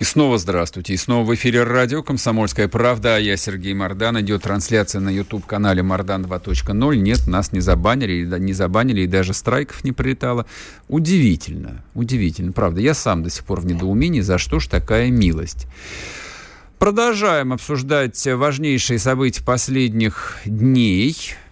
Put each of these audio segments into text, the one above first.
И снова здравствуйте. И снова в эфире радио «Комсомольская правда». А я Сергей Мордан. Идет трансляция на YouTube-канале «Мордан 2.0». Нет, нас не забанили, не забанили, и даже страйков не прилетало. Удивительно, удивительно, правда. Я сам до сих пор в недоумении, за что ж такая милость. Продолжаем обсуждать важнейшие события последних дней –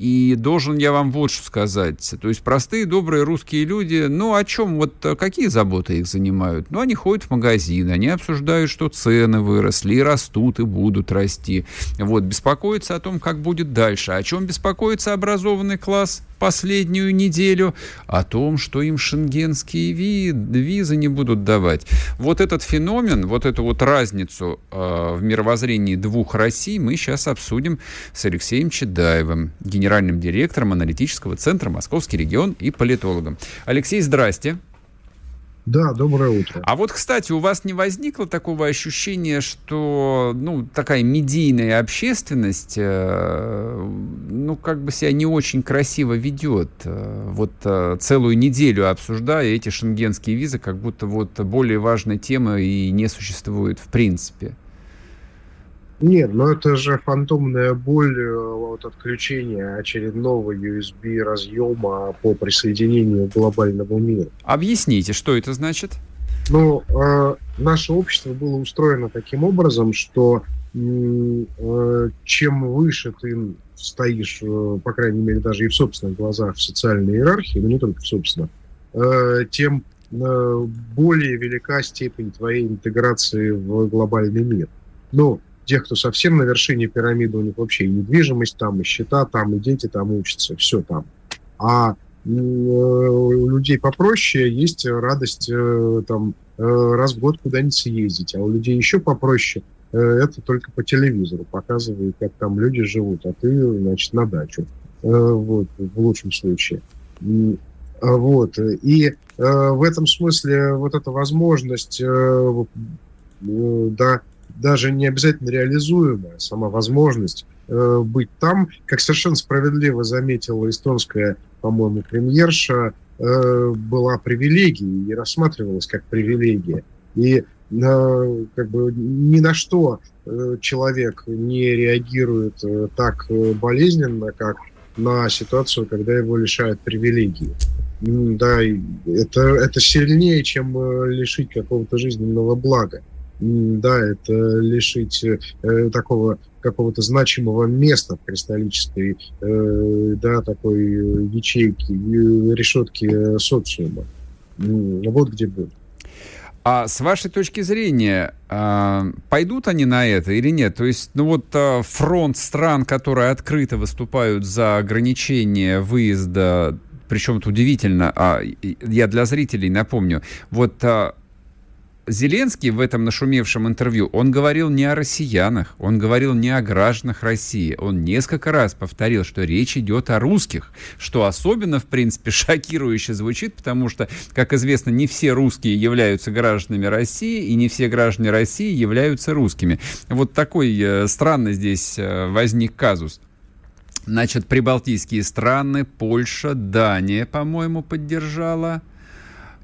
и должен я вам вот что сказать. То есть простые, добрые русские люди, ну, о чем, вот э, какие заботы их занимают? Ну, они ходят в магазин, они обсуждают, что цены выросли, и растут, и будут расти. Вот, беспокоятся о том, как будет дальше. О чем беспокоится образованный класс? Последнюю неделю о том, что им шенгенские визы не будут давать. Вот этот феномен, вот эту вот разницу э, в мировоззрении двух Россий мы сейчас обсудим с Алексеем Чедаевым, генеральным директором аналитического центра «Московский регион» и политологом. Алексей, здрасте. Да, доброе утро. А вот, кстати, у вас не возникло такого ощущения, что, ну, такая медийная общественность, э, ну, как бы себя не очень красиво ведет, э, вот э, целую неделю обсуждая эти шенгенские визы, как будто вот более важной темы и не существует в принципе? Нет, но это же фантомная боль э, от отключения очередного USB разъема по присоединению к глобальному миру. Объясните, что это значит? Ну, э, наше общество было устроено таким образом, что э, чем выше ты стоишь, э, по крайней мере, даже и в собственных глазах в социальной иерархии, но не только в собственных, э, тем э, более велика степень твоей интеграции в глобальный мир. Ну, тех, кто совсем на вершине пирамиды, у них вообще и недвижимость там, и счета там, и дети там учатся, все там. А у людей попроще есть радость э, там э, раз в год куда-нибудь съездить, а у людей еще попроще э, это только по телевизору показывают, как там люди живут, а ты, значит, на дачу, вот, в лучшем случае. Вот. И в этом смысле вот эта возможность да, даже не обязательно реализуемая сама возможность э, быть там, как совершенно справедливо заметила эстонская, по-моему, премьерша, э, была привилегией и рассматривалась как привилегия. И э, как бы ни на что э, человек не реагирует э, так э, болезненно, как на ситуацию, когда его лишают привилегии. Да, это, это сильнее, чем э, лишить какого-то жизненного блага да, это лишить э, такого какого-то значимого места в кристаллической, э, да, такой ячейки, решетки социума. Вот где был. А с вашей точки зрения, э, пойдут они на это или нет? То есть, ну вот э, фронт стран, которые открыто выступают за ограничение выезда, причем это удивительно, а, я для зрителей напомню, вот а, Зеленский в этом нашумевшем интервью, он говорил не о россиянах, он говорил не о гражданах России. Он несколько раз повторил, что речь идет о русских, что особенно, в принципе, шокирующе звучит, потому что, как известно, не все русские являются гражданами России, и не все граждане России являются русскими. Вот такой э, странный здесь э, возник казус. Значит, прибалтийские страны, Польша, Дания, по-моему, поддержала.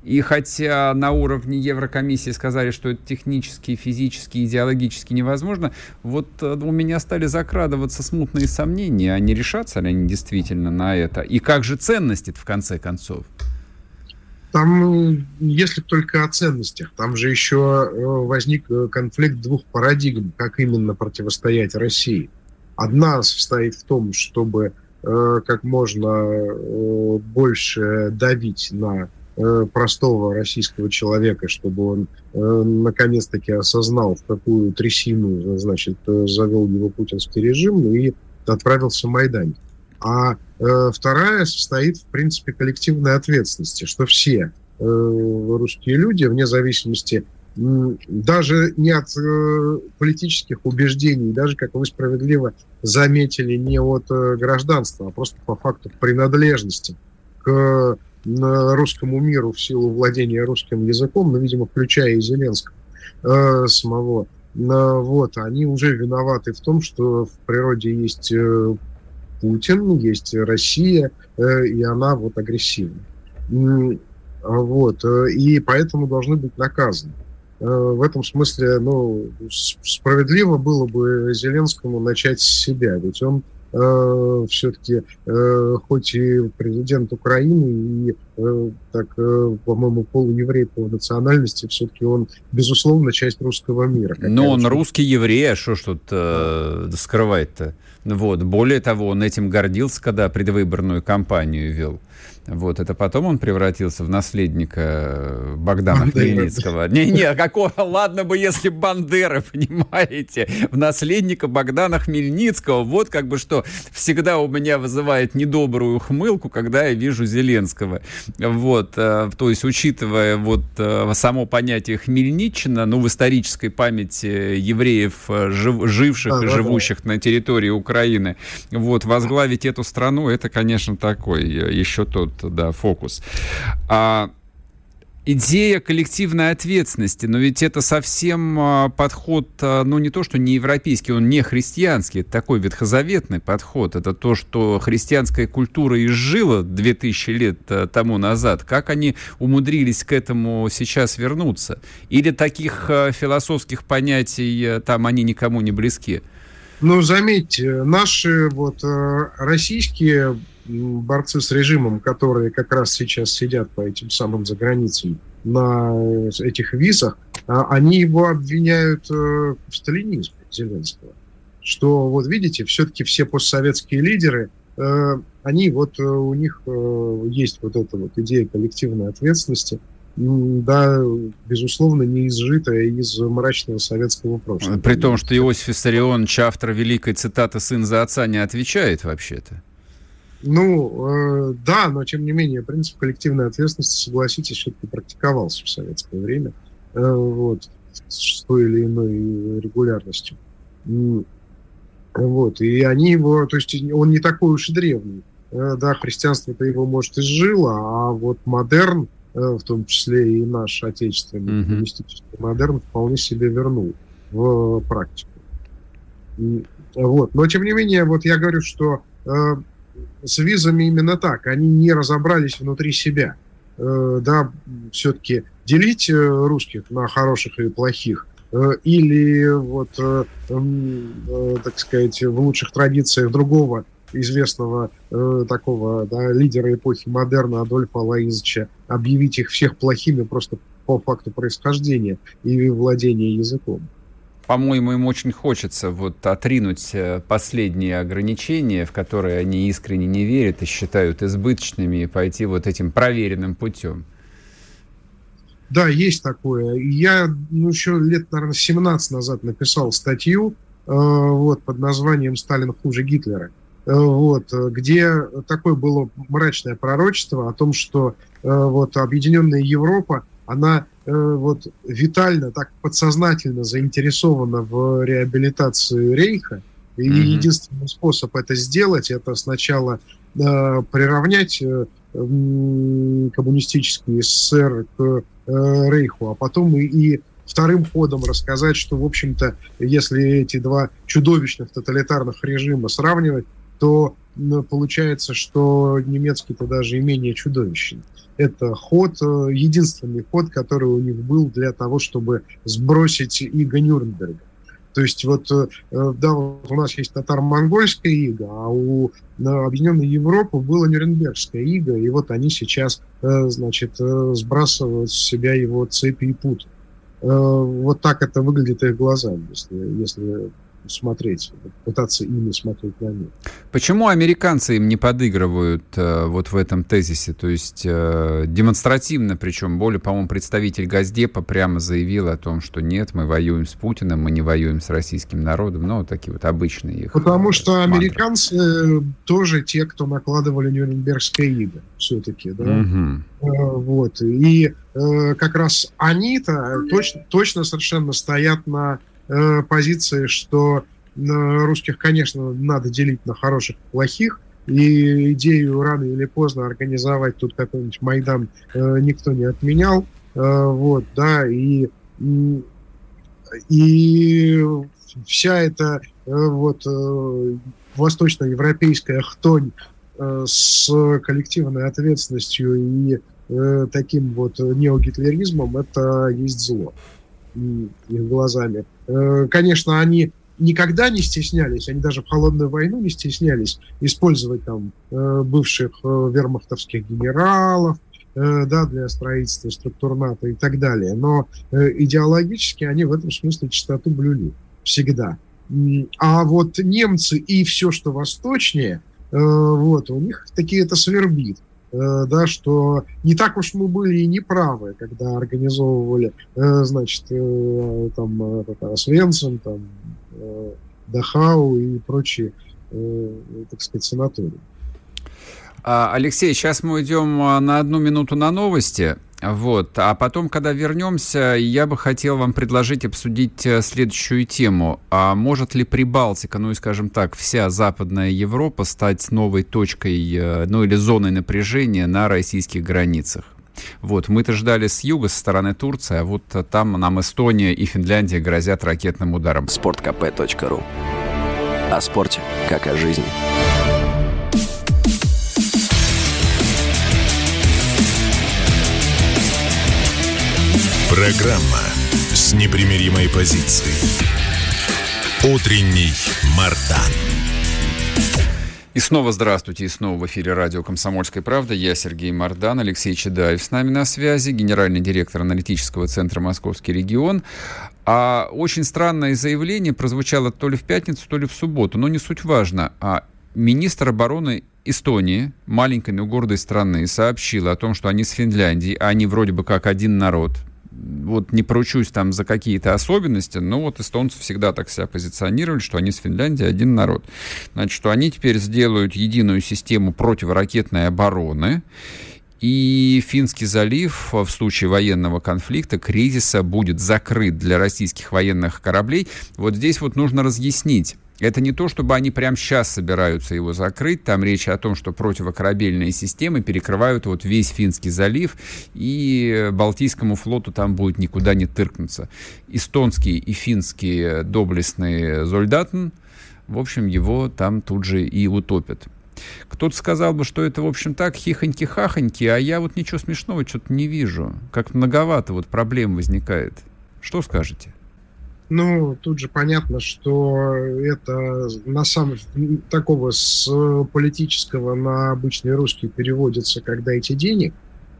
И хотя на уровне Еврокомиссии сказали, что это технически, физически, идеологически невозможно, вот э, у меня стали закрадываться смутные сомнения, а не решатся ли они действительно на это? И как же ценности в конце концов? Там, если только о ценностях, там же еще э, возник э, конфликт двух парадигм, как именно противостоять России. Одна состоит в том, чтобы как можно больше давить на Э, простого российского человека, чтобы он э, наконец-таки осознал, в какую трясину, значит, э, завел его путинский режим и отправился в Майдан. А э, вторая состоит, в принципе, коллективной ответственности, что все э, русские люди, вне зависимости даже не от э, политических убеждений, даже, как вы справедливо заметили, не от э, гражданства, а просто по факту принадлежности к русскому миру в силу владения русским языком, ну, видимо, включая и Зеленского э, самого, вот, они уже виноваты в том, что в природе есть Путин, есть Россия, и она вот агрессивна. Вот, и поэтому должны быть наказаны. Э, в этом смысле, ну, справедливо было бы Зеленскому начать с себя, ведь он э, все-таки, э, хоть и президент Украины, и так, э, по-моему, полуеврей по национальности, все-таки он, безусловно, часть русского мира. Но он русский еврей, а что ж тут э, скрывать-то? Вот. Более того, он этим гордился, когда предвыборную кампанию вел. Вот, это потом он превратился в наследника э, Богдана Бандеры. Хмельницкого. Не-не, какого, ладно бы, если Бандеры, понимаете, в наследника Богдана Хмельницкого. Вот как бы что всегда у меня вызывает недобрую хмылку, когда я вижу Зеленского. Вот, э, то есть, учитывая вот э, само понятие Хмельниччина, ну, в исторической памяти евреев, жив, живших а, и живущих да. на территории Украины, вот, возглавить эту страну, это, конечно, такой еще тот да, фокус. А, идея коллективной ответственности, но ведь это совсем а, подход, а, ну не то, что не европейский, он не христианский, это такой ветхозаветный подход. Это то, что христианская культура изжила 2000 лет а, тому назад. Как они умудрились к этому сейчас вернуться? Или таких философских понятий там они никому не близки? Ну, заметьте, наши вот российские борцы с режимом, которые как раз сейчас сидят по этим самым заграницам на этих визах, а, они его обвиняют э, в сталинизме Зеленского. Что, вот видите, все-таки все постсоветские лидеры, э, они вот, э, у них есть вот эта вот идея коллективной ответственности, да, безусловно, не изжитая из мрачного советского прошлого. При том, что Иосиф Виссарионович, автор великой цитаты «Сын за отца» не отвечает вообще-то. Ну, э, да, но тем не менее, принцип коллективной ответственности, согласитесь, все-таки практиковался в советское время, э, вот, с той или иной регулярностью. Вот, и они его, то есть он не такой уж и древний. Э, да, христианство-то его, может, изжило, а вот модерн, э, в том числе и наш отечественный mm-hmm. модерн, вполне себе вернул в практику. Вот. Но, тем не менее, вот я говорю, что э, с визами именно так. Они не разобрались внутри себя. Э, да, все-таки делить э, русских на хороших и плохих э, или вот, так сказать, в лучших традициях другого известного такого да, лидера эпохи модерна Адольфа Лаизовича объявить их всех плохими просто по факту происхождения и владения языком по-моему, им очень хочется вот отринуть э, последние ограничения, в которые они искренне не верят и считают избыточными, и пойти вот этим проверенным путем. Да, есть такое. Я ну, еще лет, наверное, 17 назад написал статью э, вот, под названием «Сталин хуже Гитлера», э, вот, где такое было мрачное пророчество о том, что э, вот, Объединенная Европа, она Э, вот витально, так подсознательно заинтересована в реабилитации Рейха. И mm-hmm. единственный способ это сделать, это сначала э, приравнять э, коммунистический СССР к э, Рейху, а потом и, и вторым ходом рассказать, что, в общем-то, если эти два чудовищных тоталитарных режима сравнивать, то получается, что немецкий-то даже и менее чудовищный это ход, э, единственный ход, который у них был для того, чтобы сбросить иго Нюрнберга. То есть вот, э, да, вот у нас есть татаро-монгольская ига, а у Объединенной Европы было Нюрнбергская ига, и вот они сейчас, э, значит, сбрасывают с себя его цепи и путы. Вот так это выглядит их глазами, если, если смотреть, пытаться ими смотреть на мир. Почему американцы им не подыгрывают э, вот в этом тезисе? То есть э, демонстративно, причем более, по-моему, представитель Газдепа прямо заявил о том, что нет, мы воюем с Путиным, мы не воюем с российским народом. Ну, вот такие вот обычные их Потому э, что мантры. американцы тоже те, кто накладывали Нюрнбергское иго все-таки, да. Угу. Э, вот. И э, как раз они-то точно, точно совершенно стоят на Э, позиции, что русских, конечно, надо делить на хороших и плохих, и идею рано или поздно организовать тут какой-нибудь Майдан э, никто не отменял, э, вот, да, и, и вся эта вот восточноевропейская хтонь с коллективной ответственностью и таким вот неогитлеризмом, это есть зло их глазами. Э, конечно, они никогда не стеснялись, они даже в холодную войну не стеснялись использовать там э, бывших э, вермахтовских генералов, да, для строительства структур НАТО и так далее. Но идеологически они в этом смысле чистоту блюли всегда. А вот немцы и все, что восточнее, вот, у них такие это свербит. Э, да, что не так уж мы были и неправы, когда организовывали, э, значит, э, там, Свенсон, там, Дахау и прочие, так сказать, санатории. А, Алексей, сейчас мы уйдем на одну минуту на новости. Вот. А потом, когда вернемся, я бы хотел вам предложить обсудить э, следующую тему. А может ли Прибалтика, ну и, скажем так, вся Западная Европа стать новой точкой, э, ну или зоной напряжения на российских границах? Вот, мы-то ждали с юга, со стороны Турции, а вот там нам Эстония и Финляндия грозят ракетным ударом. Спорткп.ру О спорте, как о жизни. Программа с непримиримой позицией. Утренний Мардан. И снова здравствуйте, и снова в эфире радио «Комсомольская правда». Я Сергей Мордан, Алексей Чедаев с нами на связи, генеральный директор аналитического центра «Московский регион». А очень странное заявление прозвучало то ли в пятницу, то ли в субботу, но не суть важно. А министр обороны Эстонии, маленькой, но гордой страны, сообщила о том, что они с Финляндией, а они вроде бы как один народ, вот не поручусь там за какие-то особенности, но вот эстонцы всегда так себя позиционировали, что они с Финляндией один народ. Значит, что они теперь сделают единую систему противоракетной обороны, и Финский залив в случае военного конфликта, кризиса будет закрыт для российских военных кораблей. Вот здесь вот нужно разъяснить, это не то, чтобы они прямо сейчас собираются его закрыть. Там речь о том, что противокорабельные системы перекрывают вот весь Финский залив, и Балтийскому флоту там будет никуда не тыркнуться. Эстонские и финские доблестные зольдатен, в общем, его там тут же и утопят. Кто-то сказал бы, что это, в общем, так, хихоньки-хахоньки, а я вот ничего смешного что-то не вижу. Как многовато вот проблем возникает. Что скажете? Ну, тут же понятно, что это на самом такого с политического на обычный русский переводится, когда эти денег.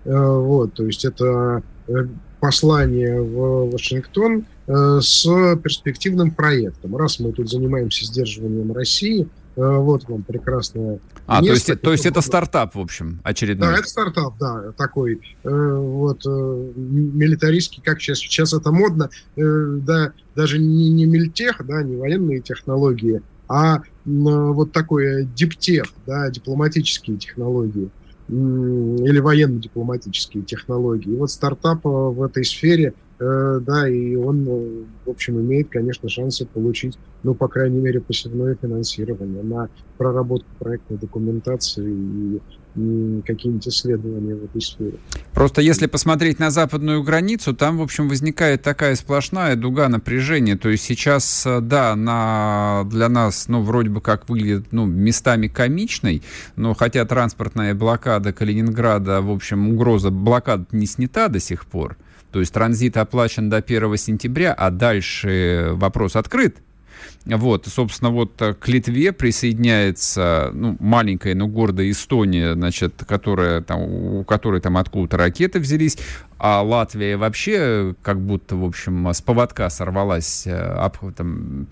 Э, вот, то есть это э, послание в Вашингтон э, с перспективным проектом. Раз мы тут занимаемся сдерживанием России, вот вам прекрасное а, место. То есть, то есть это стартап, в общем, очередной? Да, это стартап, да, такой вот милитаристский, как сейчас, сейчас это модно, да, даже не, не мильтех, да, не военные технологии, а вот такой диптех, да, дипломатические технологии или военно-дипломатические технологии. И вот стартап э, в этой сфере, э, да, и он, э, в общем, имеет, конечно, шансы получить, ну, по крайней мере, посевное финансирование на проработку проектной документации и какие-нибудь исследования в этой сфере. Просто если посмотреть на западную границу, там, в общем, возникает такая сплошная дуга напряжения. То есть сейчас, да, она для нас, ну, вроде бы как выглядит, ну, местами комичной, но хотя транспортная блокада Калининграда, в общем, угроза блокады не снята до сих пор, то есть транзит оплачен до 1 сентября, а дальше вопрос открыт. Вот, собственно, вот к Литве присоединяется ну, маленькая, но гордая Эстония, значит, которая, там, у которой там откуда-то ракеты взялись, а Латвия вообще как будто, в общем, с поводка сорвалась, э, там,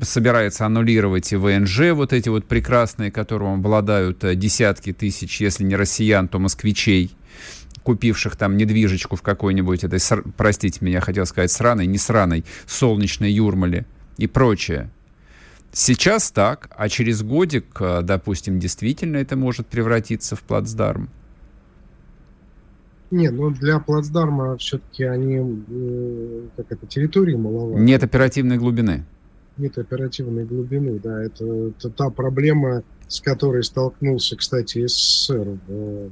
собирается аннулировать и ВНЖ, вот эти вот прекрасные, которым обладают э, десятки тысяч, если не россиян, то москвичей, купивших там недвижечку в какой-нибудь этой, простите меня, хотел сказать, сраной, не сраной, солнечной Юрмале и прочее. Сейчас так, а через годик, э, допустим, действительно это может превратиться в плацдарм. Не, ну для плацдарма все-таки они, э, как это, территории маловато. Нет оперативной глубины. Нет оперативной глубины, да. Это, это та проблема, с которой столкнулся, кстати, СССР в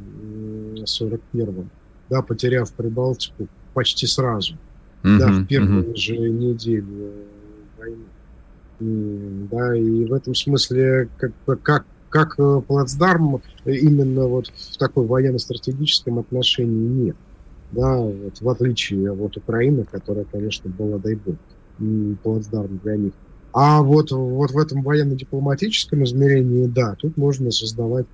41-м, да, потеряв Прибалтику почти сразу, uh-huh, да, в первые uh-huh. же недели войны. Да, и в этом смысле как, как как э, плацдарм именно вот в такой военно-стратегическом отношении нет. Да, вот в отличие от Украины, которая, конечно, была, дай бог, плацдарм для них. А вот, вот в этом военно-дипломатическом измерении, да, тут можно создавать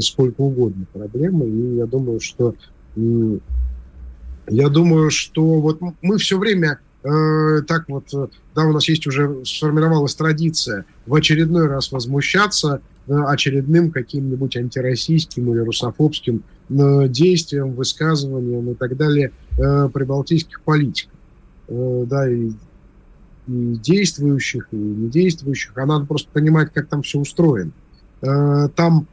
сколько угодно проблемы, и я думаю, что я думаю, что вот мы все время э, так вот, да, у нас есть уже сформировалась традиция в очередной раз возмущаться очередным каким-нибудь антироссийским или русофобским э, действием, высказыванием и так далее э, прибалтийских политиков. Э, да, и, и действующих, и недействующих. А надо просто понимать, как там все устроено. Там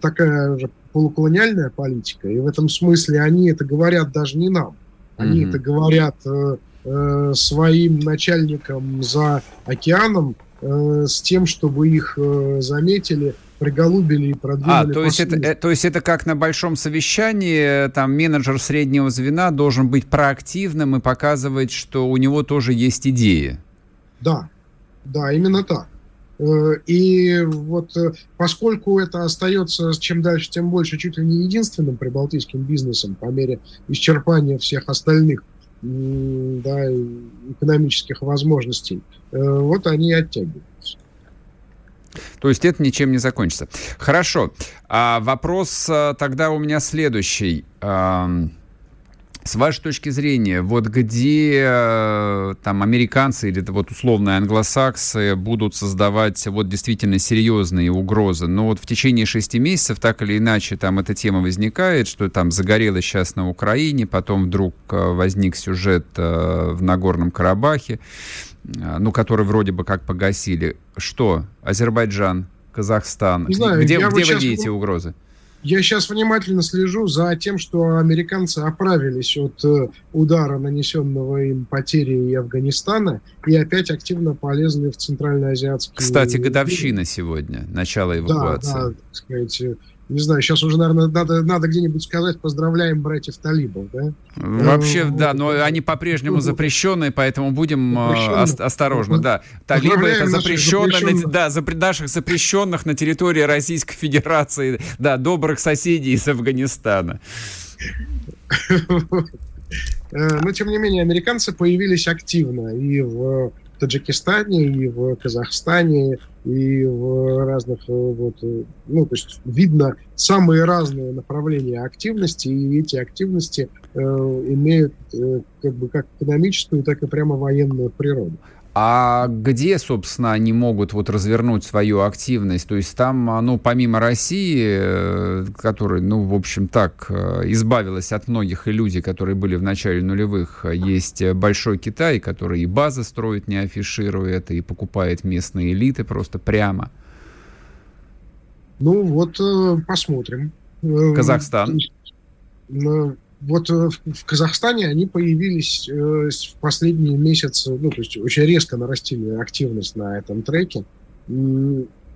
такая уже полуколониальная политика, и в этом смысле они это говорят даже не нам. Они mm-hmm. это говорят своим начальникам за океаном, Э, с тем, чтобы их э, заметили, приголубили и продвинули. А, то есть, это, э, то есть это как на большом совещании, там менеджер среднего звена должен быть проактивным и показывать, что у него тоже есть идеи. Да, да, именно так. И вот поскольку это остается чем дальше, тем больше чуть ли не единственным прибалтийским бизнесом по мере исчерпания всех остальных да, экономических возможностей, э, вот они оттягиваются. То есть это ничем не закончится. Хорошо. А вопрос э, тогда у меня следующий. С вашей точки зрения, вот где э, там американцы или вот условные англосаксы будут создавать вот действительно серьезные угрозы, но вот в течение шести месяцев так или иначе там эта тема возникает, что там загорелось сейчас на Украине, потом вдруг э, возник сюжет э, в Нагорном Карабахе, ну, который вроде бы как погасили. Что? Азербайджан, Казахстан. Не знаю, где где вы видите угрозы? Я сейчас внимательно слежу за тем, что американцы оправились от э, удара, нанесенного им потерей Афганистана, и опять активно полезли в центральноазиатские... Кстати, годовщина сегодня, начало эвакуации. Да, да, так сказать, не знаю, сейчас уже, наверное, надо, надо где-нибудь сказать, поздравляем братьев талибов, да? Вообще, э, да, но они по-прежнему запрещенные, поэтому будем э, осторожны, да. Талибы это запрещенные, да, наших запрещенных на территории Российской Федерации, да, добрых соседей из Афганистана. Э, но, тем не менее, американцы появились активно и в Таджикистане, и в Казахстане, и в разных, э, вот, э, ну, то есть видно самые разные направления активности, и эти активности э, имеют э, как бы как экономическую, так и прямо военную природу. А где, собственно, они могут вот развернуть свою активность? То есть там, ну, помимо России, э, которая, ну, в общем, так, э, избавилась от многих иллюзий, которые были в начале нулевых, есть Большой Китай, который и базы строит, не афишируя это, и покупает местные элиты просто прямо. Ну, вот э, посмотрим. Казахстан вот э, в Казахстане они появились э, в последние месяцы, ну, то есть очень резко нарастили активность на этом треке.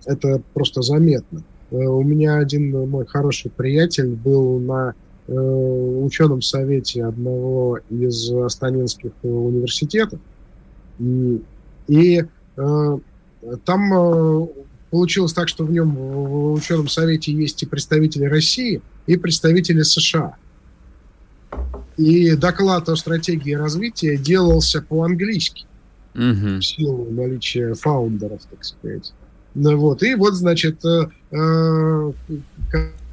Это просто заметно. Э, у меня один мой хороший приятель был на ученом совете одного из астанинских университетов. И там получилось так, что в нем в ученом совете есть и представители России, и представители США. И доклад о стратегии развития делался по-английски. угу. в силу наличия фаундеров, так сказать. Ну, вот. И вот, значит, э, э,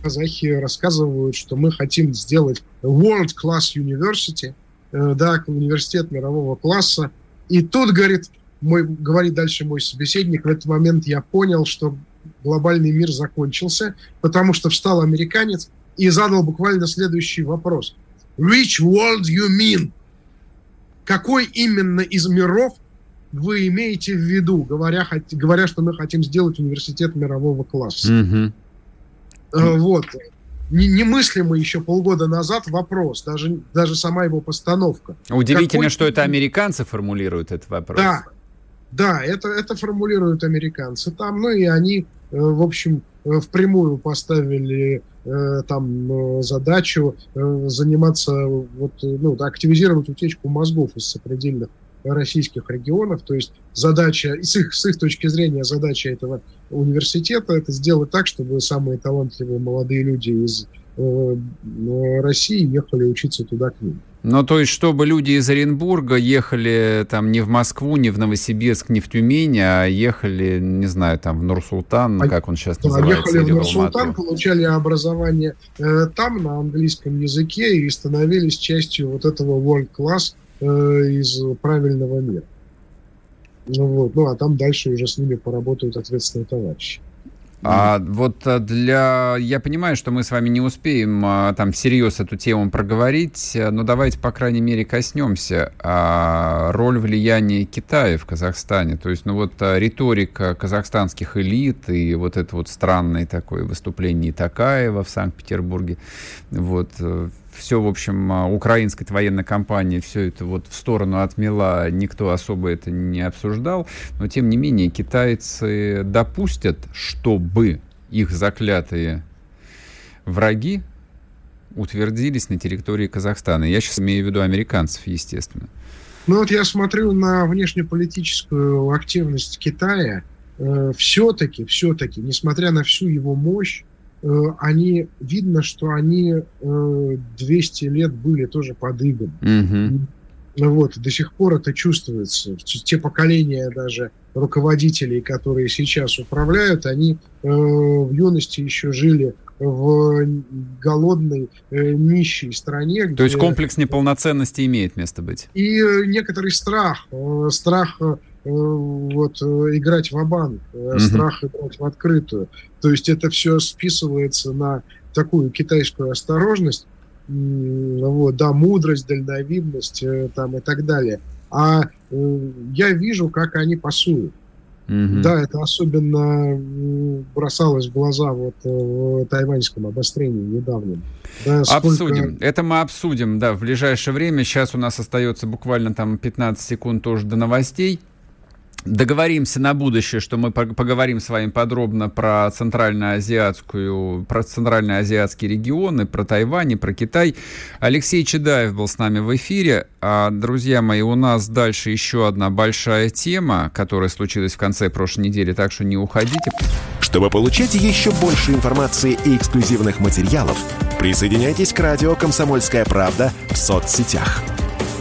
казахи рассказывают, что мы хотим сделать World Class University, э, да, университет мирового класса. И тут, говорит, мой, говорит дальше мой собеседник, в этот момент я понял, что глобальный мир закончился, потому что встал американец и задал буквально следующий вопрос. Which world you mean? Какой именно из миров вы имеете в виду, говоря, говоря, что мы хотим сделать университет мирового класса? Mm-hmm. Вот. Немыслимый еще полгода назад вопрос, даже, даже сама его постановка. Удивительно, Какой... что это американцы формулируют этот вопрос. Да, да, это, это формулируют американцы там, ну и они, э, в общем, э, впрямую поставили там задачу заниматься, вот, ну, активизировать утечку мозгов из сопредельных российских регионов. То есть задача, с их, с их точки зрения, задача этого университета это сделать так, чтобы самые талантливые молодые люди из э, России ехали учиться туда к ним. Ну, то есть, чтобы люди из Оренбурга ехали там не в Москву, не в Новосибирск, не в Тюмень, а ехали, не знаю, там в Нур-Султан, а, как он сейчас да, называется, ехали в Нур-Султан, получали образование э, там на английском языке и становились частью вот этого world class Э, из правильного мира. Ну, вот. ну, а там дальше уже с ними поработают ответственные товарищи. А вот э, для... Я понимаю, что мы с вами не успеем а, там всерьез эту тему проговорить, э, но давайте, по крайней мере, коснемся а, роль влияния Китая в Казахстане. То есть, ну вот риторика казахстанских элит и вот это вот странное такое выступление Такаева в Санкт-Петербурге, вот все, в общем, а, украинская военная компания все это вот в сторону отмела, никто особо это не обсуждал, но тем не менее китайцы допустят, чтобы их заклятые враги утвердились на территории Казахстана. Я сейчас имею в виду американцев, естественно. Ну вот я смотрю на внешнеполитическую активность Китая. Э, все-таки, все-таки, несмотря на всю его мощь, они, видно, что они 200 э, лет были тоже под игом. Mm-hmm. Вот, до сих пор это чувствуется. Те поколения даже руководителей, которые сейчас управляют, они э, в юности еще жили в голодной, э, нищей стране. То есть комплекс неполноценности имеет место быть? И э, некоторый страх, э, страх э, вот, играть в банк угу. страх играть в открытую. То есть это все списывается на такую китайскую осторожность, вот, да, мудрость, дальновидность э, там и так далее. А э, я вижу, как они пасуют. Mm-hmm. Да, это особенно бросалось в глаза вот э, в тайваньском обострении недавнем. Да, сколько... Обсудим. Это мы обсудим, да, в ближайшее время. Сейчас у нас остается буквально там 15 секунд тоже до новостей. Договоримся на будущее, что мы поговорим с вами подробно про центральноазиатскую, про центральноазиатские регионы, про Тайвань и про Китай. Алексей Чедаев был с нами в эфире. А, друзья мои, у нас дальше еще одна большая тема, которая случилась в конце прошлой недели, так что не уходите. Чтобы получать еще больше информации и эксклюзивных материалов, присоединяйтесь к радио «Комсомольская правда» в соцсетях –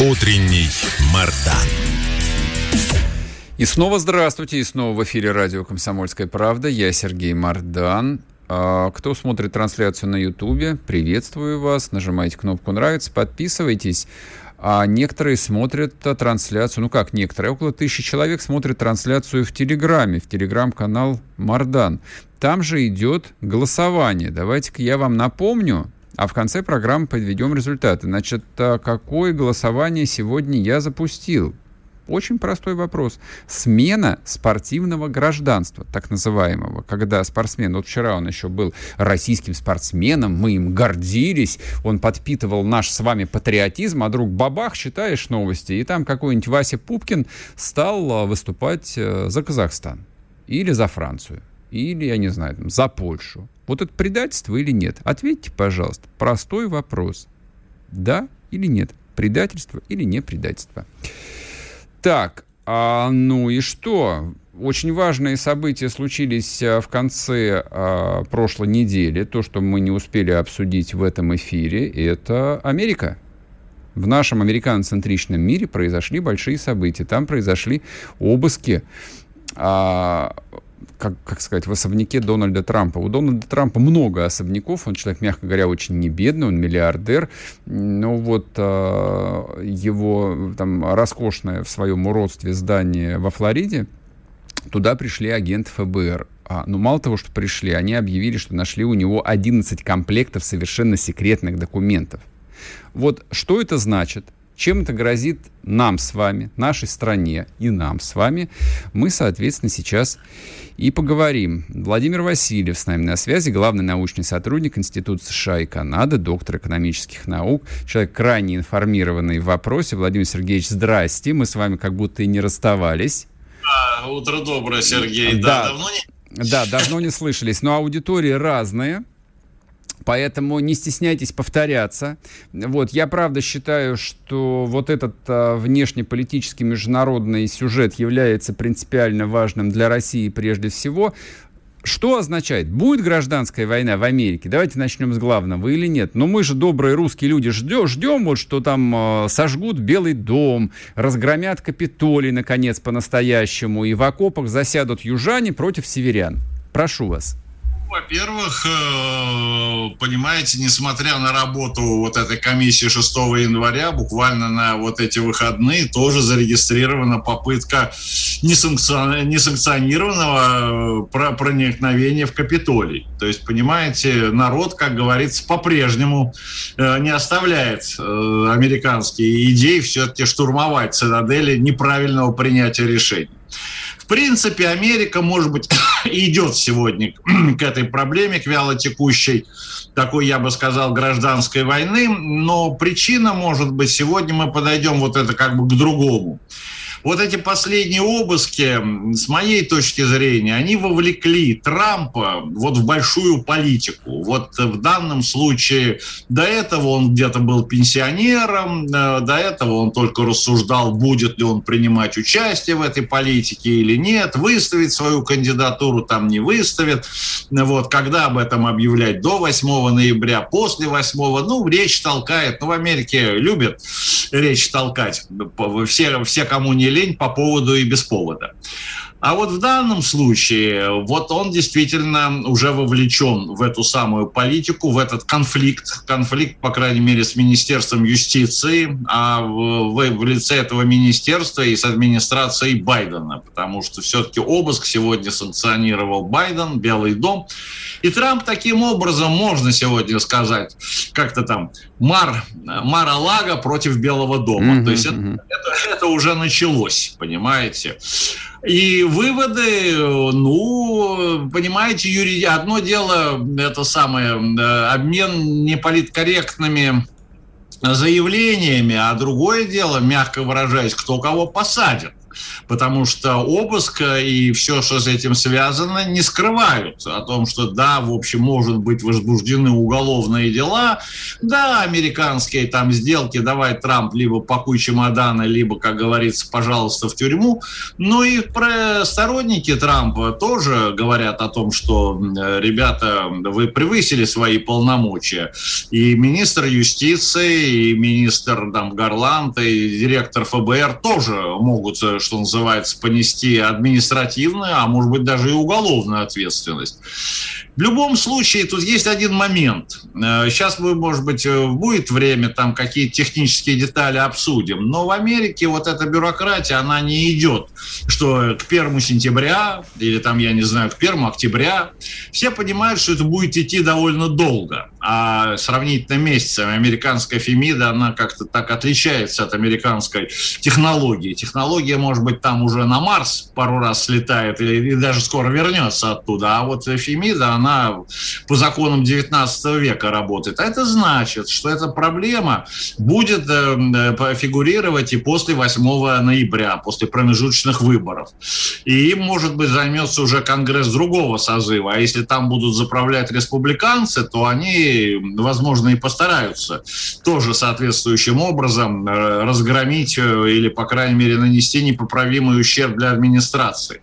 Утренний Мардан. И снова здравствуйте, и снова в эфире радио «Комсомольская правда». Я Сергей Мардан. А, кто смотрит трансляцию на Ютубе, приветствую вас. Нажимайте кнопку «Нравится», подписывайтесь. А некоторые смотрят трансляцию, ну как некоторые, около тысячи человек смотрят трансляцию в Телеграме, в Телеграм-канал Мардан. Там же идет голосование. Давайте-ка я вам напомню, а в конце программы подведем результаты. Значит, а какое голосование сегодня я запустил? Очень простой вопрос. Смена спортивного гражданства, так называемого, когда спортсмен, вот вчера он еще был российским спортсменом, мы им гордились, он подпитывал наш с вами патриотизм, а друг бабах, читаешь новости, и там какой-нибудь Вася Пупкин стал а, выступать э, за Казахстан или за Францию или, я не знаю, там, за Польшу. Вот это предательство или нет? Ответьте, пожалуйста. Простой вопрос. Да или нет? Предательство или не предательство? Так, а, ну и что? Очень важные события случились а, в конце а, прошлой недели. То, что мы не успели обсудить в этом эфире, это Америка. В нашем американоцентричном мире произошли большие события. Там произошли обыски а, как, как сказать, в особняке Дональда Трампа. У Дональда Трампа много особняков, он человек, мягко говоря, очень не бедный, он миллиардер, но вот э, его там роскошное в своем уродстве здание во Флориде, туда пришли агенты ФБР. А, ну, мало того, что пришли, они объявили, что нашли у него 11 комплектов совершенно секретных документов. Вот что это значит? Чем это грозит нам с вами, нашей стране и нам с вами, мы, соответственно, сейчас и поговорим. Владимир Васильев с нами на связи, главный научный сотрудник Института США и Канады, доктор экономических наук, человек крайне информированный в вопросе. Владимир Сергеевич, здрасте, мы с вами как будто и не расставались. Да, утро доброе, Сергей. Да, да давно не... Да, давно не слышались, но аудитории разные. Поэтому не стесняйтесь повторяться. Вот, я правда считаю, что вот этот а, внешнеполитический международный сюжет является принципиально важным для России прежде всего. Что означает? Будет гражданская война в Америке? Давайте начнем с главного или нет? Но мы же добрые русские люди ждем, ждем вот, что там э, сожгут Белый дом, разгромят Капитолий, наконец, по-настоящему, и в окопах засядут южане против северян. Прошу вас. Во-первых, э, понимаете, несмотря на работу вот этой комиссии 6 января, буквально на вот эти выходные тоже зарегистрирована попытка несанкционированного э, проникновения в Капитолий. То есть, понимаете, народ, как говорится, по-прежнему э, не оставляет американские идеи все-таки штурмовать цитадели неправильного принятия решений принципе, Америка, может быть, идет сегодня к этой проблеме, к вялотекущей, такой, я бы сказал, гражданской войны, но причина, может быть, сегодня мы подойдем вот это как бы к другому вот эти последние обыски, с моей точки зрения, они вовлекли Трампа вот в большую политику. Вот в данном случае до этого он где-то был пенсионером, э, до этого он только рассуждал, будет ли он принимать участие в этой политике или нет, выставить свою кандидатуру, там не выставит. Вот, когда об этом объявлять? До 8 ноября, после 8, ну, речь толкает. Ну, в Америке любят речь толкать. Все, все кому не лень по поводу и без повода. А вот в данном случае, вот он действительно уже вовлечен в эту самую политику, в этот конфликт, конфликт, по крайней мере, с Министерством юстиции, а в, в, в лице этого министерства и с администрацией Байдена, потому что все-таки обыск сегодня санкционировал Байден, Белый дом. И Трамп таким образом, можно сегодня сказать, как-то там, Мар, Мар-Алага против Белого дома. Mm-hmm, То есть это, это, это уже началось, понимаете. И выводы, ну, понимаете, Юрий, одно дело, это самое, э, обмен неполиткорректными заявлениями, а другое дело, мягко выражаясь, кто кого посадит потому что обыск и все, что с этим связано, не скрывают о том, что да, в общем, может быть возбуждены уголовные дела, да, американские там сделки, давай Трамп либо пакуй чемоданы, либо, как говорится, пожалуйста, в тюрьму, но и про сторонники Трампа тоже говорят о том, что, ребята, вы превысили свои полномочия. И министр юстиции, и министр там, Гарланд, и директор ФБР тоже могут что называется, понести административную, а может быть даже и уголовную ответственность. В любом случае, тут есть один момент. Сейчас, мы, может быть, будет время, там какие-то технические детали обсудим, но в Америке вот эта бюрократия, она не идет, что к 1 сентября или там, я не знаю, к 1 октября. Все понимают, что это будет идти довольно долго. А сравнительно месяцами американская Фемида, она как-то так отличается от американской технологии. Технология, может быть, там уже на Марс пару раз слетает или даже скоро вернется оттуда. А вот Фемида, она по законам 19 века работает. А это значит, что эта проблема будет э, фигурировать и после 8 ноября, после промежуточных выборов. И им, может быть, займется уже Конгресс другого созыва. А если там будут заправлять республиканцы, то они, возможно, и постараются тоже соответствующим образом э, разгромить э, или, по крайней мере, нанести непоправимый ущерб для администрации.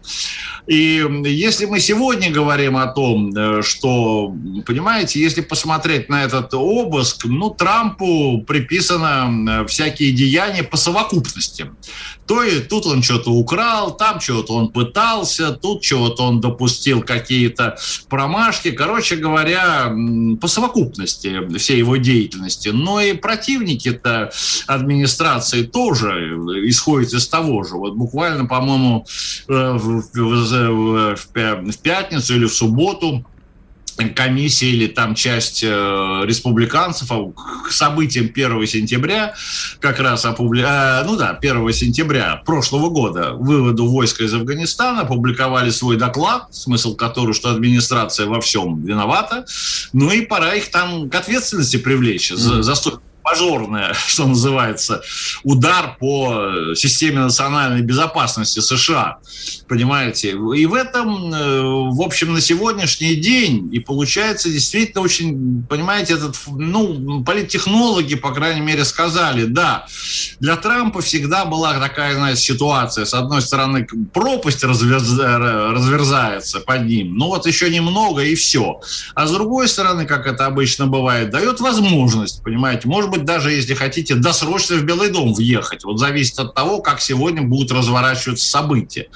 И если мы сегодня говорим о том, э, что, понимаете, если посмотреть на этот обыск, ну, Трампу приписано всякие деяния по совокупности. То и тут он что-то украл, там чего-то он пытался, тут чего-то он допустил какие-то промашки. Короче говоря, по совокупности всей его деятельности. Но и противники-то администрации тоже исходят из того же. Вот буквально, по-моему, э, в, в, в пятницу или в субботу комиссия или там часть э, республиканцев а к событиям 1 сентября, как раз опубли... э, ну да, 1 сентября прошлого года, выводу войска из Афганистана, опубликовали свой доклад, смысл которого, что администрация во всем виновата, ну и пора их там к ответственности привлечь mm-hmm. за, за мажорное, что называется, удар по системе национальной безопасности США. Понимаете? И в этом, э, в общем, на сегодняшний день и получается действительно очень, понимаете, этот, ну, политтехнологи, по крайней мере, сказали, да, для Трампа всегда была такая, знаете, ситуация. С одной стороны, пропасть разверзается под ним, ну вот еще немного и все. А с другой стороны, как это обычно бывает, дает возможность, понимаете, может быть, быть, даже, если хотите, досрочно в Белый дом въехать. Вот зависит от того, как сегодня будут разворачиваться события.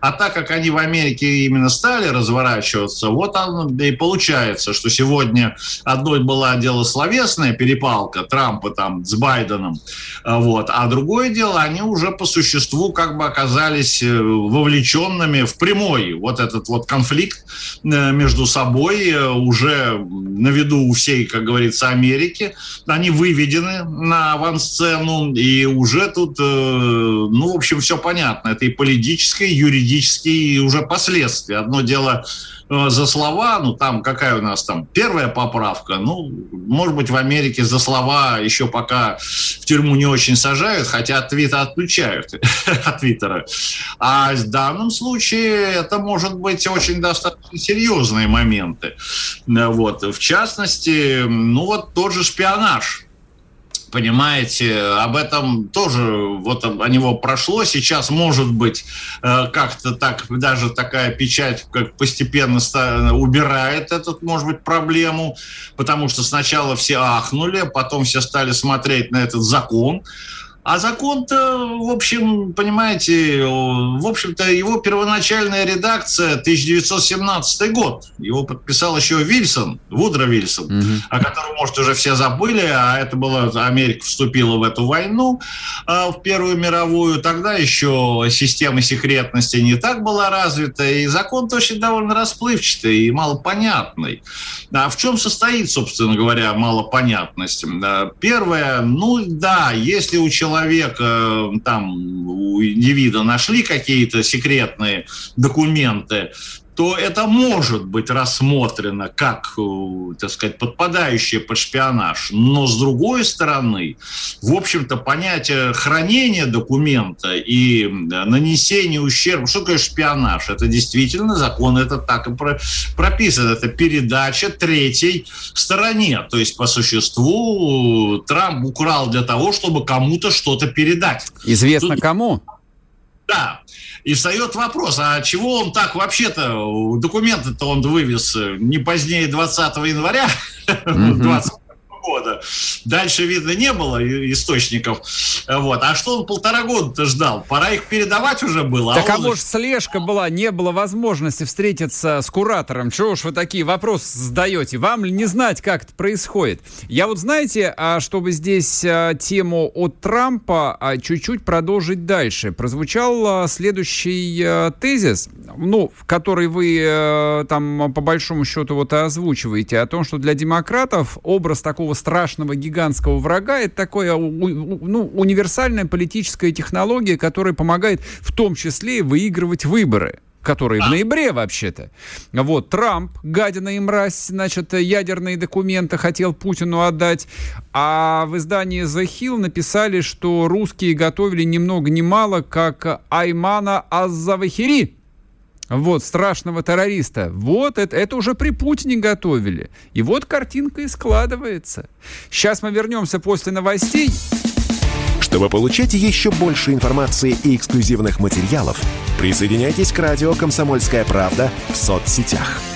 А так как они в Америке именно стали разворачиваться, вот оно и получается, что сегодня одной была дело словесная перепалка Трампа там с Байденом, вот, а другое дело, они уже по существу как бы оказались э, вовлеченными в прямой вот этот вот конфликт э, между собой э, уже на виду у всей, как говорится, Америки. Они вывели выведены на авансцену, и уже тут, э, ну, в общем, все понятно. Это и политические, и юридические, и уже последствия. Одно дело э, за слова, ну там какая у нас там первая поправка, ну, может быть, в Америке за слова еще пока в тюрьму не очень сажают, хотя от твита отключают, от твиттера. А в данном случае это может быть очень достаточно серьезные моменты. Вот. В частности, ну вот тот же шпионаж понимаете, об этом тоже вот о него прошло. Сейчас, может быть, э, как-то так, даже такая печать как постепенно убирает эту, может быть, проблему, потому что сначала все ахнули, потом все стали смотреть на этот закон, а закон-то, в общем, понимаете, в общем-то, его первоначальная редакция 1917 год. Его подписал еще Вильсон, Вудро Вильсон, угу. о котором, может, уже все забыли, а это было, Америка вступила в эту войну, а, в Первую мировую. Тогда еще система секретности не так была развита, и закон очень довольно расплывчатый и малопонятный. А в чем состоит, собственно говоря, малопонятность? Первое, ну да, если у человека человека, там, у индивида нашли какие-то секретные документы, то это может быть рассмотрено как, э, так сказать, подпадающее под шпионаж. Но с другой стороны, в общем-то, понятие хранения документа и нанесения ущерба, что такое шпионаж? Это действительно закон, это так и прописано. Это передача третьей стороне. То есть, по существу, Трамп украл для того, чтобы кому-то что-то передать. Известно Тут... кому? Да. И встает вопрос, а чего он так вообще-то, документы-то он вывез не позднее 20 января mm-hmm. Года. Дальше, видно, не было источников. Вот. А что он полтора года-то ждал? Пора их передавать уже было. Так а, а может слежка была, не было возможности встретиться с куратором. Чего уж вы такие вопросы задаете? Вам ли не знать, как это происходит? Я вот, знаете, а чтобы здесь а, тему от Трампа чуть-чуть продолжить дальше. Прозвучал следующий тезис, ну, который вы э, там по большому счету вот и озвучиваете, о том, что для демократов образ такого страшного гигантского врага. Это такое ну, универсальная политическая технология, которая помогает в том числе и выигрывать выборы которые в ноябре вообще-то. Вот, Трамп, гадина и мразь, значит, ядерные документы хотел Путину отдать, а в издании The Hill написали, что русские готовили ни много ни мало, как Аймана Аззавахири, вот, страшного террориста. Вот, это, это уже при Путине готовили. И вот картинка и складывается. Сейчас мы вернемся после новостей. Чтобы получать еще больше информации и эксклюзивных материалов, присоединяйтесь к радио «Комсомольская правда» в соцсетях –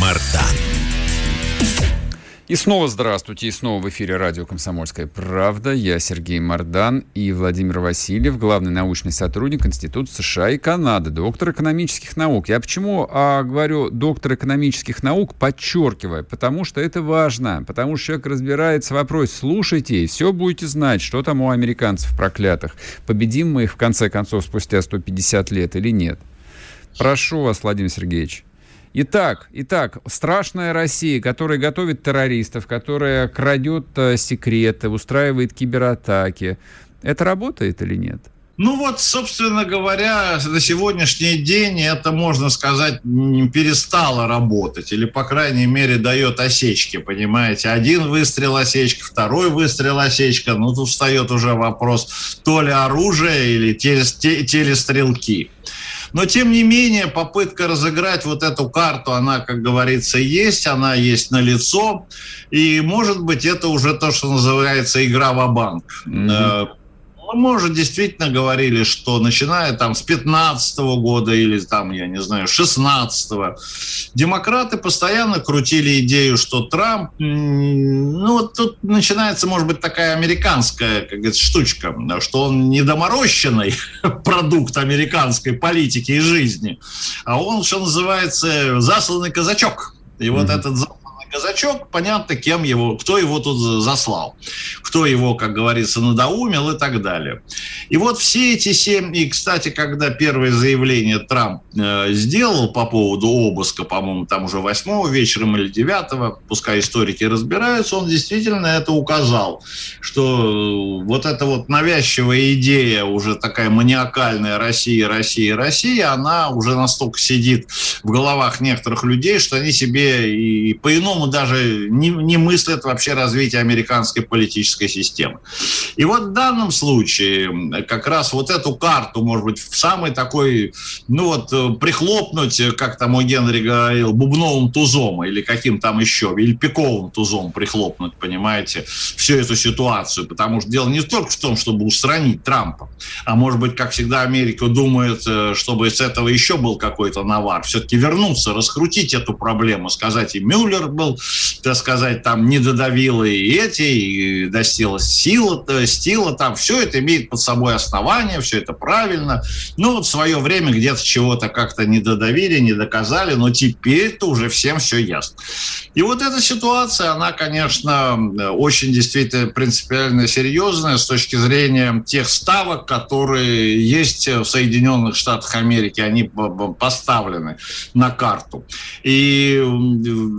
Мардан. И снова здравствуйте, и снова в эфире радио «Комсомольская правда». Я Сергей Мардан и Владимир Васильев, главный научный сотрудник Института США и Канады, доктор экономических наук. Я почему а, говорю доктор экономических наук, подчеркивая? Потому что это важно, потому что человек разбирается в вопросе. Слушайте, и все будете знать, что там у американцев проклятых. Победим мы их, в конце концов, спустя 150 лет или нет? Прошу вас, Владимир Сергеевич. Итак, итак, страшная Россия, которая готовит террористов, которая крадет э, секреты, устраивает кибератаки. Это работает или нет? Ну вот, собственно говоря, на сегодняшний день это, можно сказать, перестало работать. Или, по крайней мере, дает осечки, понимаете. Один выстрел осечка, второй выстрел осечка. Ну, тут встает уже вопрос, то ли оружие или телестрелки. Но, тем не менее, попытка разыграть вот эту карту, она, как говорится, есть, она есть на лицо. И, может быть, это уже то, что называется игра в банк mm-hmm мы уже действительно говорили, что начиная там с 15 -го года или там, я не знаю, 16 -го, демократы постоянно крутили идею, что Трамп, ну вот тут начинается, может быть, такая американская, как говорится, штучка, что он недоморощенный продукт американской политики и жизни, а он, что называется, засланный казачок. И вот mm-hmm. Этот казачок, понятно, кем его, кто его тут заслал, кто его, как говорится, надоумил и так далее. И вот все эти семь, и, кстати, когда первое заявление Трамп э, сделал по поводу обыска, по-моему, там уже восьмого вечером или девятого, пускай историки разбираются, он действительно это указал, что вот эта вот навязчивая идея, уже такая маниакальная Россия, Россия, Россия, она уже настолько сидит в головах некоторых людей, что они себе и по-иному по-другому даже не, не мыслят вообще развитие американской политической системы. И вот в данном случае как раз вот эту карту, может быть, в самый такой, ну вот, э, прихлопнуть, как там у Генри говорил, бубновым тузом или каким там еще, или пиковым тузом прихлопнуть, понимаете, всю эту ситуацию. Потому что дело не только в том, чтобы устранить Трампа, а может быть, как всегда, Америка думает, э, чтобы с этого еще был какой-то навар, все-таки вернуться, раскрутить эту проблему, сказать, и Мюллер был был, так сказать, там не додавило и эти, и достигла сила, стила, там все это имеет под собой основание, все это правильно. Ну, вот в свое время где-то чего-то как-то не додавили, не доказали, но теперь-то уже всем все ясно. И вот эта ситуация, она, конечно, очень действительно принципиально серьезная с точки зрения тех ставок, которые есть в Соединенных Штатах Америки, они поставлены на карту. И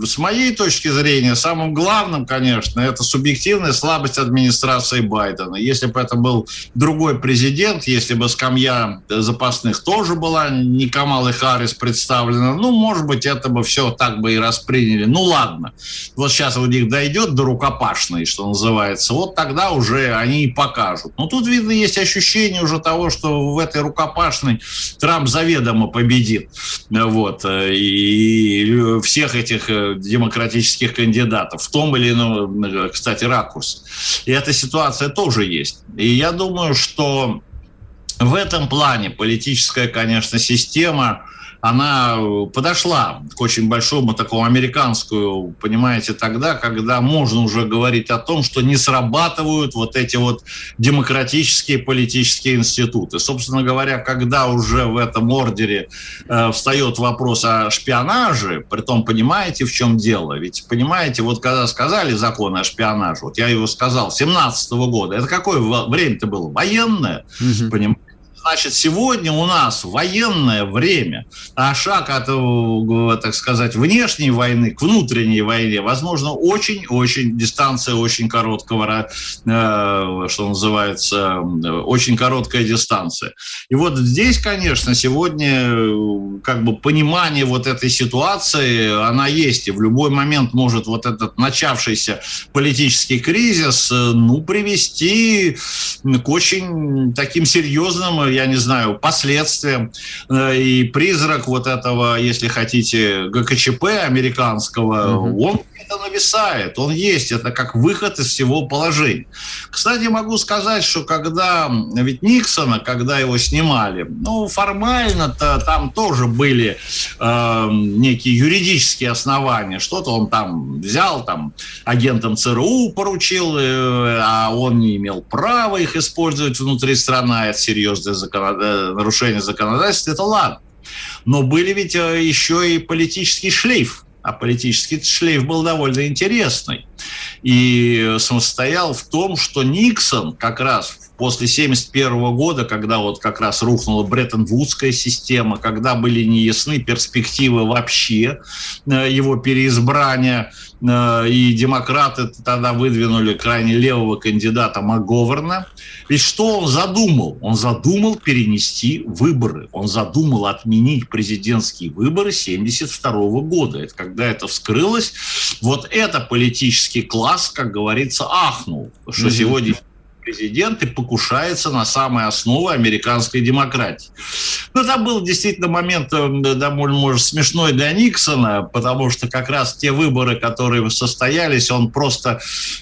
с моей точки зрения, самым главным, конечно, это субъективная слабость администрации Байдена. Если бы это был другой президент, если бы скамья запасных тоже была не Камала Харрис представлена, ну, может быть, это бы все так бы и расприняли. Ну, ладно. Вот сейчас у них дойдет до рукопашной, что называется, вот тогда уже они и покажут. Но тут, видно, есть ощущение уже того, что в этой рукопашной Трамп заведомо победит. Вот. И всех этих э, демократических кандидатов в том или ином, кстати, ракурсе. И эта ситуация тоже есть. И я думаю, что в этом плане политическая, конечно, система она подошла к очень большому такому американскую, понимаете, тогда, когда можно уже говорить о том, что не срабатывают вот эти вот демократические политические институты. Собственно говоря, когда уже в этом ордере э, встает вопрос о шпионаже, при том понимаете, в чем дело? Ведь понимаете, вот когда сказали закон о шпионаже, вот я его сказал, 17 -го года, это какое время-то было? Военное, угу. понимаете? Значит, сегодня у нас военное время, а шаг от, э, так сказать, внешней войны к внутренней войне, возможно, очень-очень, дистанция очень короткого, э, что называется, очень короткая дистанция. И вот здесь, конечно, сегодня э, как бы понимание вот этой ситуации, она есть, и в любой момент может вот этот начавшийся политический кризис, ну, привести к очень таким серьезным я не знаю, последствиям. Э, и призрак вот этого, если хотите, ГКЧП американского, угу. он это нависает, он есть, это как выход из всего положения. Кстати, могу сказать, что когда, ведь Никсона, когда его снимали, ну, формально-то там тоже были э, некие юридические основания, что-то он там взял, там, агентам ЦРУ поручил, э, а он не имел права их использовать внутри страны, это серьезное закон... Э, нарушение законодательства, это ладно. Но были ведь э, еще и политический шлейф а политический шлейф был довольно интересный. И состоял в том, что Никсон как раз после 1971 года, когда вот как раз рухнула Бреттон-Вудская система, когда были неясны перспективы вообще э, его переизбрания, э, и демократы тогда выдвинули крайне левого кандидата МакГоверна. Ведь что он задумал? Он задумал перенести выборы. Он задумал отменить президентские выборы 1972 года. Это когда это вскрылось, вот это политический класс, как говорится, ахнул. Что mm-hmm. сегодня президент и покушается на самые основы американской демократии. Но там был действительно момент э, довольно, может, смешной для Никсона, потому что как раз те выборы, которые состоялись, он просто,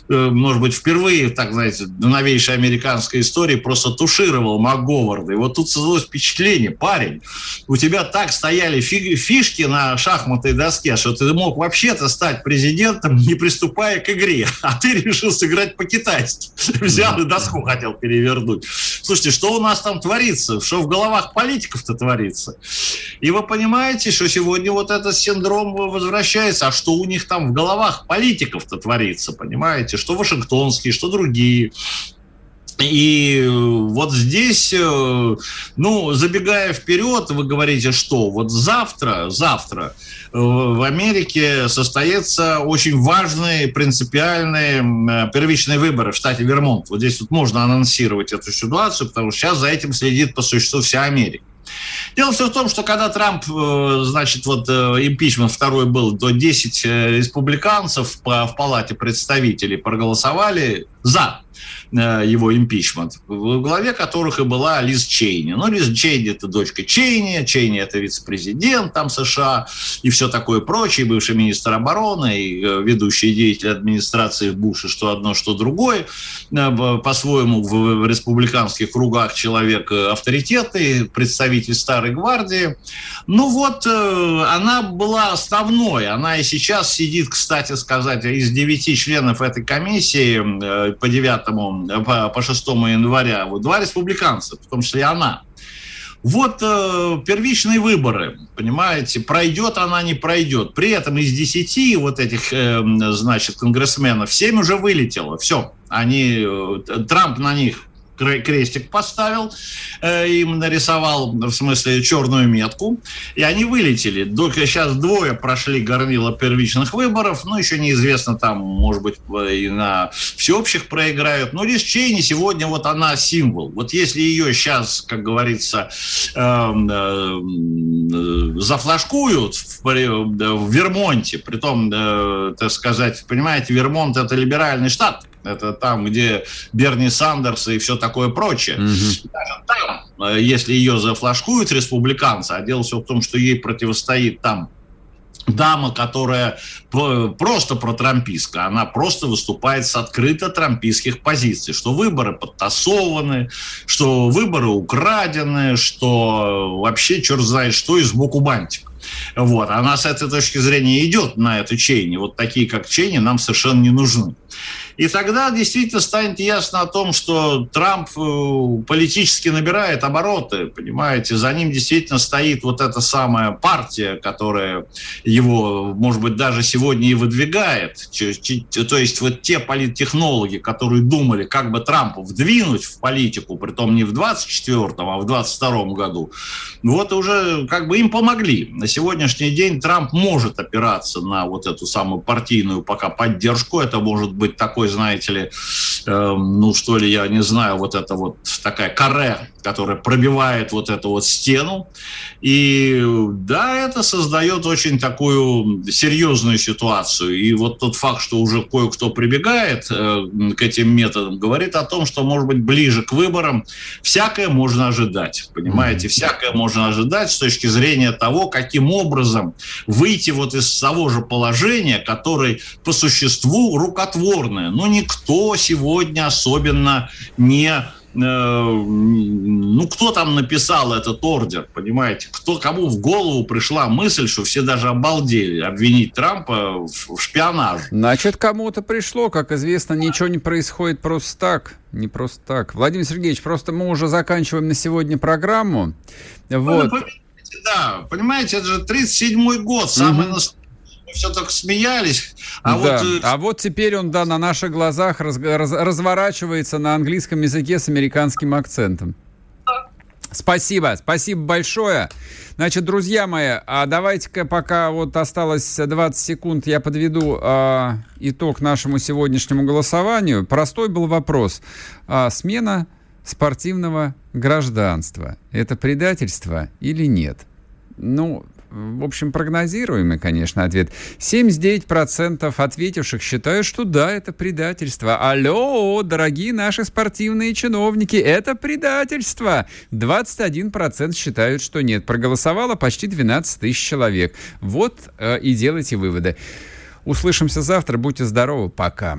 э, может быть, впервые, так знаете, в новейшей американской истории просто тушировал МакГоварда. И вот тут создалось впечатление, парень, у тебя так стояли фишки на шахматной доске, что ты мог вообще-то стать президентом, не приступая к игре, а ты решил сыграть по-китайски. Взял и доску хотел перевернуть. Слушайте, что у нас там творится? Что в головах политиков-то творится? И вы понимаете, что сегодня вот этот синдром возвращается. А что у них там в головах политиков-то творится? Понимаете? Что вашингтонские, что другие. И вот здесь, э, ну, забегая вперед, вы говорите, что вот завтра, завтра э, в Америке состоятся очень важные, принципиальные э, первичные выборы в штате Вермонт. Вот здесь вот можно анонсировать эту ситуацию, потому что сейчас за этим следит по существу вся Америка. Дело все в том, что когда Трамп, значит, вот импичмент второй был, то 10 республиканцев в Палате представителей проголосовали за Э, его импичмент, в главе которых и была Лиз Чейни. Ну, Лиз Чейни – это дочка Чейни, Чейни – это вице-президент там США и все такое прочее, бывший министр обороны и э, ведущий деятель администрации Буша, что одно, что другое. Э, по-своему, в республиканских кругах человек авторитетный, представитель Старой Гвардии. Ну вот, она была основной. Она и сейчас сидит, кстати сказать, из девяти членов этой комиссии по девятому по, по 6 января, вот два республиканца, в том числе и она. Вот э, первичные выборы, понимаете, пройдет она, не пройдет. При этом из 10 вот этих, э, значит, конгрессменов 7 уже вылетело. Все, они, э, Трамп на них крестик поставил, э, им нарисовал, в смысле, черную метку, и они вылетели. Только сейчас двое прошли горнило первичных выборов, ну, еще неизвестно, там, может быть, и на всеобщих проиграют, но Лиз Чейни сегодня вот она символ. Вот если ее сейчас, как говорится, э, э, зафлажкуют в, в Вермонте, притом, э, так сказать, понимаете, Вермонт это либеральный штат, это там, где Берни Сандерс и все такое прочее. Угу. Даже там, э, если ее зафлажкуют республиканцы, а дело все в том, что ей противостоит там дама, которая просто протрампистка, она просто выступает с открыто трампийских позиций, что выборы подтасованы, что выборы украдены, что вообще черт знает что из боку бантик. Вот. Она с этой точки зрения идет на эту Чейни. Вот такие, как Чейни, нам совершенно не нужны. И тогда действительно станет ясно о том, что Трамп э, политически набирает обороты, понимаете, за ним действительно стоит вот эта самая партия, которая его, может быть, даже сегодня и выдвигает. То есть вот те политтехнологи, которые думали, как бы Трампа вдвинуть в политику, при том не в 24-м, а в 22-м году, вот уже как бы им помогли. На сегодняшний день Трамп может опираться на вот эту самую партийную пока поддержку. Это может быть такой знаете ли, э, ну что ли, я не знаю, вот это вот такая каре, которая пробивает вот эту вот стену. И да, это создает очень такую серьезную ситуацию. И вот тот факт, что уже кое-кто прибегает э, к этим методам, говорит о том, что, может быть, ближе к выборам всякое можно ожидать. Понимаете, всякое можно ожидать с точки зрения того, каким образом выйти вот из того же положения, которое по существу рукотворное но никто сегодня особенно не э, ну, кто там написал этот ордер, понимаете? Кто, кому в голову пришла мысль, что все даже обалдели обвинить Трампа в, в шпионаже? Значит, кому-то пришло. Как известно, ничего не происходит просто так. Не просто так. Владимир Сергеевич, просто мы уже заканчиваем на сегодня программу. Ну, вот. Да, понимаете, это же 37-й год, самый угу все так смеялись. А, да. вот, э, а вот теперь он, да, на наших глазах раз, раз, разворачивается на английском языке с американским акцентом. Спасибо, спасибо большое. Значит, друзья мои, а давайте-ка пока вот осталось 20 секунд, я подведу а, итог нашему сегодняшнему голосованию. Простой был вопрос. А, смена спортивного гражданства – это предательство или нет? Ну, в общем, прогнозируемый, конечно, ответ. 79% ответивших считают, что да, это предательство. Алло, дорогие наши спортивные чиновники, это предательство. 21% считают, что нет. Проголосовало почти 12 тысяч человек. Вот э, и делайте выводы. Услышимся завтра. Будьте здоровы. Пока.